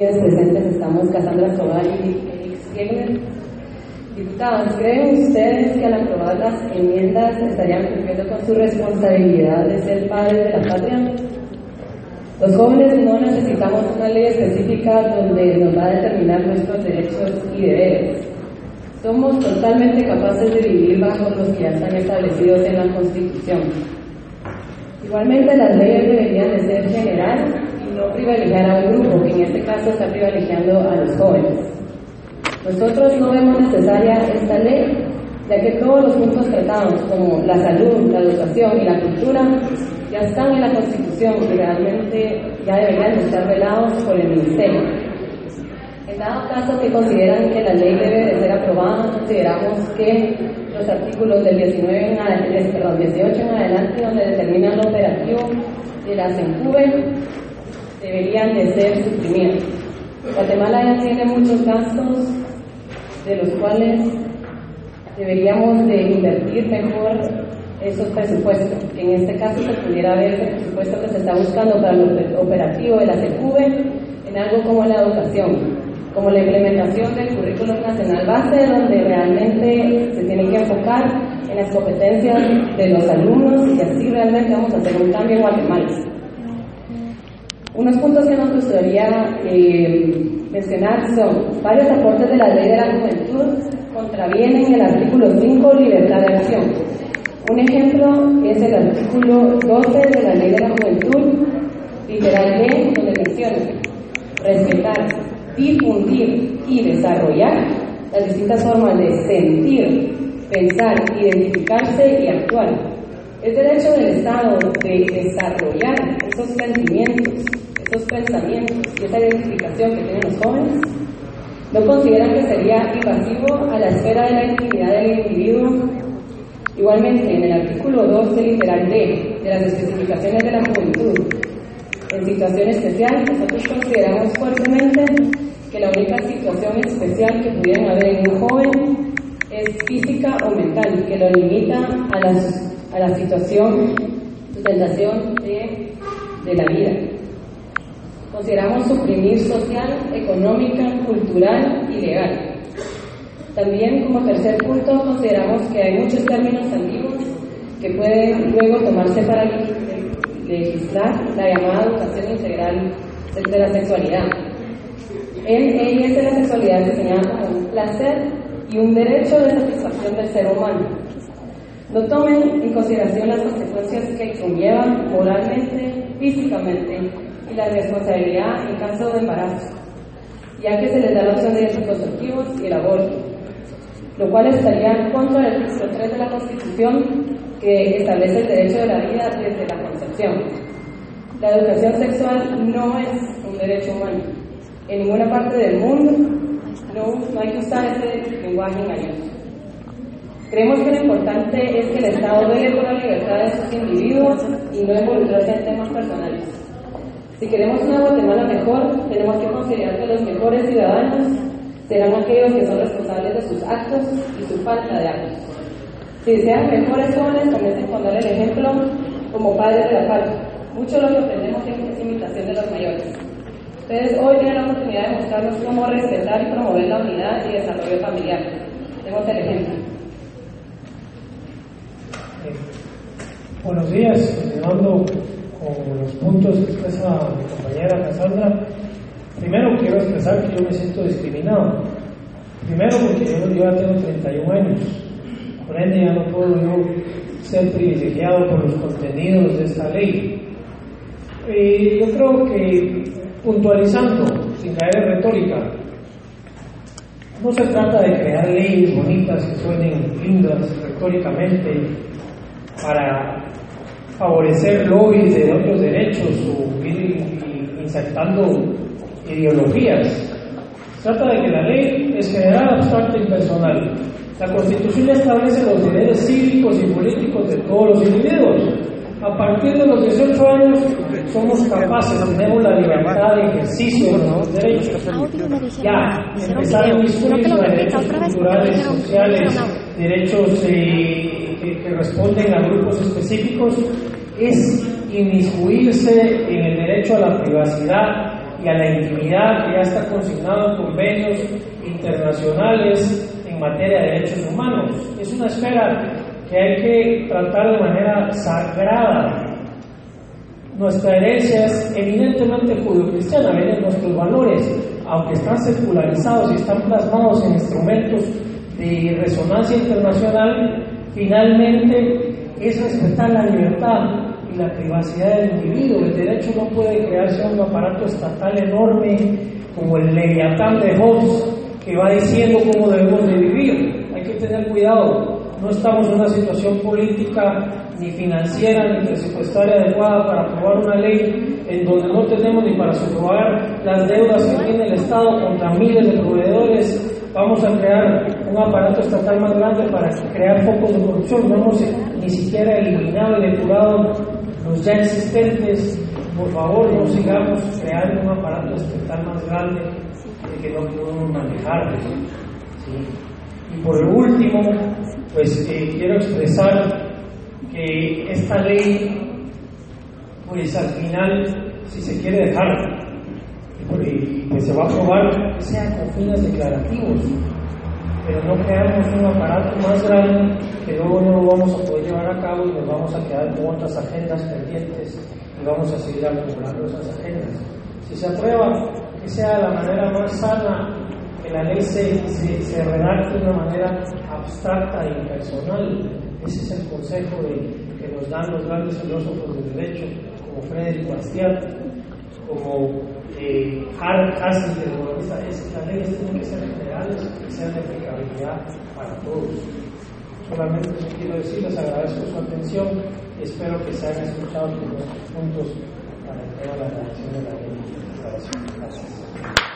presentes estamos Cassandra Tobar y Félix Kiegler. Diputados, ¿creen ustedes que al aprobar las enmiendas estarían cumpliendo con su responsabilidad de ser padres de la patria? Los jóvenes no necesitamos una ley específica donde nos va a determinar nuestros derechos y deberes. Somos totalmente capaces de vivir bajo los que ya están establecidos en la Constitución. Igualmente las leyes deberían de ser generales no privilegiar a un grupo, que en este caso está privilegiando a los jóvenes. Nosotros no vemos necesaria esta ley, ya que todos los puntos tratados, como la salud, la educación y la cultura, ya están en la Constitución y realmente ya deberían estar velados por el Ministerio. En dado caso que consideran que la ley debe de ser aprobada, consideramos que los artículos del 19 en perdón, 18 en adelante, donde determinan lo operativo de la CENCUBE, deberían de ser suprimidos. Guatemala ya tiene muchos gastos de los cuales deberíamos de invertir mejor esos presupuestos, en este caso se pudiera ver el presupuesto que se está buscando para el operativo de la CECUBE en algo como la educación, como la implementación del currículo nacional base, donde realmente se tiene que enfocar en las competencias de los alumnos y así realmente vamos a hacer un cambio en Guatemala. Unos puntos que nos gustaría eh, mencionar son varios aportes de la ley de la juventud contravienen el artículo 5 libertad de acción. Un ejemplo es el artículo 12 de la Ley de la Juventud, literal B, donde menciona respetar, difundir y desarrollar las distintas formas de sentir, pensar, identificarse y actuar. Es derecho del Estado de desarrollar esos sentimientos, esos pensamientos y esa identificación que tienen los jóvenes. ¿No consideran que sería invasivo a la esfera de la intimidad del individuo Igualmente, en el artículo 2 del literal D de las especificaciones de la juventud, en situación especial, nosotros consideramos fuertemente que la única situación especial que pudieran haber en un joven es física o mental, que lo limita a la, a la situación, sustentación de, de la vida. Consideramos suprimir social, económica, cultural y legal también, como tercer punto, consideramos que hay muchos términos antiguos que pueden luego tomarse para legislar la llamada educación integral de la sexualidad. En de la sexualidad se señala como un placer y un derecho de satisfacción del ser humano. No tomen en consideración las consecuencias que conllevan moralmente, físicamente y la responsabilidad en caso de embarazo, ya que se les da la opción de constructivos y el aborto lo cual estaría en contra del artículo 3 de la Constitución que establece el derecho de la vida desde la concepción. La educación sexual no es un derecho humano. En ninguna parte del mundo no, hay que usar ese lenguaje engañoso. Creemos que lo importante es que el Estado vele por la libertad de sus individuos y no involucrarse en temas personales. Si queremos una Guatemala mejor, tenemos que considerar que los mejores ciudadanos serán aquellos que son responsables de sus actos y su falta de actos. Si desean mejores jóvenes, comiencen con dar el ejemplo como padres de la falta. Mucho lo que aprendemos es imitación de los mayores. Ustedes hoy tienen la oportunidad de mostrarnos cómo respetar y promover la unidad y desarrollo familiar. Tenemos el ejemplo. buenos días, continuando los puntos que expresa mi compañera Cassandra. Primero quiero expresar que yo me siento discriminado. Primero porque yo, ya tengo 31 años. Por ende ya no puedo yo ser privilegiado por los contenidos de esta ley. Y yo creo que puntualizando, sin caer en retórica, no se trata de crear leyes bonitas que suenen lindas retóricamente para favorecer lobbies de otros derechos o ir insertando ideologías. Trata de que la ley es general, abstracta y personal. La Constitución establece los deberes cívicos y políticos de todos los individuos. A partir de los 18 años somos capaces, tenemos la libertad de ejercicio de nuestros derechos. Ya, empezar a discutir sobre derechos culturales, sociales, derechos eh, que responden a grupos específicos, es inmiscuirse en el derecho a la privacidad y a la intimidad que ya está consignado en convenios internacionales en materia de derechos humanos. Es una esfera que hay que tratar de manera sagrada. Nuestra herencia es evidentemente judio-cristiana, vienen nuestros valores, aunque están secularizados y están plasmados en instrumentos de resonancia internacional, finalmente es respetar la libertad y la privacidad del individuo. El derecho no puede crearse un aparato estatal enorme como el Leviatán de Hobbes que va diciendo cómo debemos de vivir. Hay que tener cuidado. No estamos en una situación política ni financiera ni presupuestaria adecuada para aprobar una ley en donde no tenemos ni para subrogar las deudas que tiene el Estado contra miles de proveedores. Vamos a crear un aparato estatal más grande para crear focos de corrupción. No hemos ni siquiera eliminado y depurado los ya existentes, por favor no sigamos creando un aparato estatal más grande que no podemos manejar. Y por último, pues eh, quiero expresar que esta ley, pues al final, si se quiere dejar, pues se va a aprobar, que sea con fines declarativos, pero no creamos un aparato más grande que luego no lo vamos a poder llevar a cabo y nos vamos a quedar con otras agendas pendientes y vamos a seguir acumulando esas agendas. Si se aprueba, que sea la manera más sana, que la ley se, se, redacte de una manera abstracta e impersonal. Ese es el consejo que nos dan los grandes filósofos del derecho, como Frederick Bastiat, como eh, Hassel, es las leyes tienen que ser generales y sean de aplicabilidad para todos. Solamente quiero decir, les agradezco su atención y espero que se hayan escuchado los puntos para el tema de la redacción de la ley. Gracias.